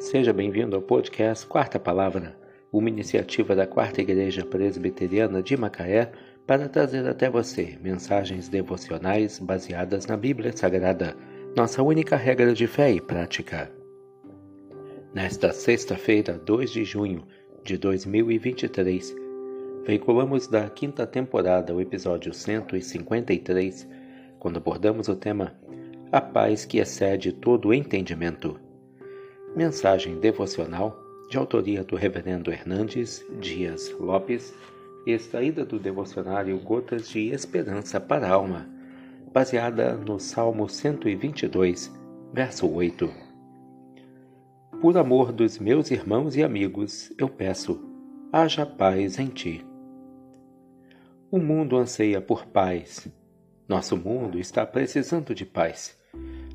Seja bem-vindo ao podcast Quarta Palavra, uma iniciativa da Quarta Igreja Presbiteriana de Macaé para trazer até você mensagens devocionais baseadas na Bíblia Sagrada, nossa única regra de fé e prática. Nesta sexta-feira, 2 de junho de 2023, veiculamos da quinta temporada o episódio 153, quando abordamos o tema A Paz que excede todo entendimento. Mensagem devocional de autoria do Reverendo Hernandes Dias Lopes, extraída do devocionário Gotas de Esperança para a Alma, baseada no Salmo 122, verso 8. Por amor dos meus irmãos e amigos, eu peço, haja paz em ti. O mundo anseia por paz. Nosso mundo está precisando de paz,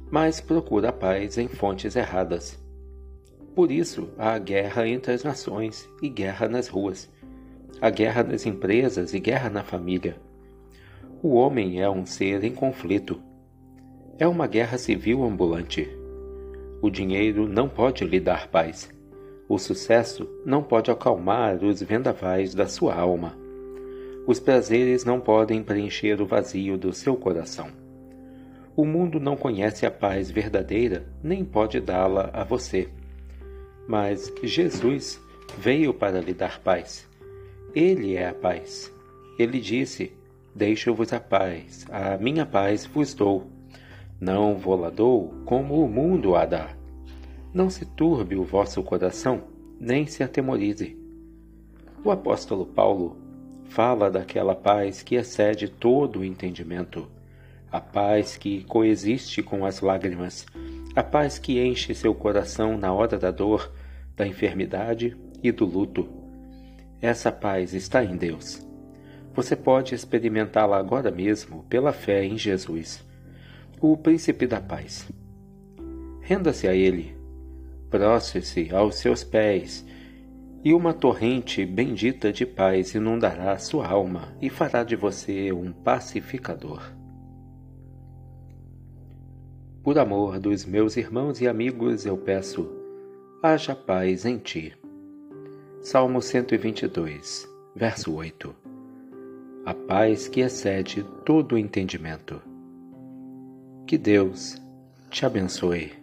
mas procura paz em fontes erradas por isso, há guerra entre as nações e guerra nas ruas. Há guerra nas empresas e guerra na família. O homem é um ser em conflito. É uma guerra civil ambulante. O dinheiro não pode lhe dar paz. O sucesso não pode acalmar os vendavais da sua alma. Os prazeres não podem preencher o vazio do seu coração. O mundo não conhece a paz verdadeira, nem pode dá-la a você mas Jesus veio para lhe dar paz. Ele é a paz. Ele disse: Deixo-vos a paz, a minha paz vos dou. Não vou-la dou como o mundo a dá. Não se turbe o vosso coração, nem se atemorize. O apóstolo Paulo fala daquela paz que excede todo o entendimento, a paz que coexiste com as lágrimas, a paz que enche seu coração na hora da dor, da enfermidade e do luto. Essa paz está em Deus. Você pode experimentá-la agora mesmo pela fé em Jesus, o Príncipe da Paz. Renda-se a Ele, prostre-se aos seus pés, e uma torrente bendita de paz inundará sua alma e fará de você um pacificador por amor dos meus irmãos e amigos, eu peço, haja paz em ti. Salmo 122, verso 8. A paz que excede todo o entendimento. Que Deus te abençoe.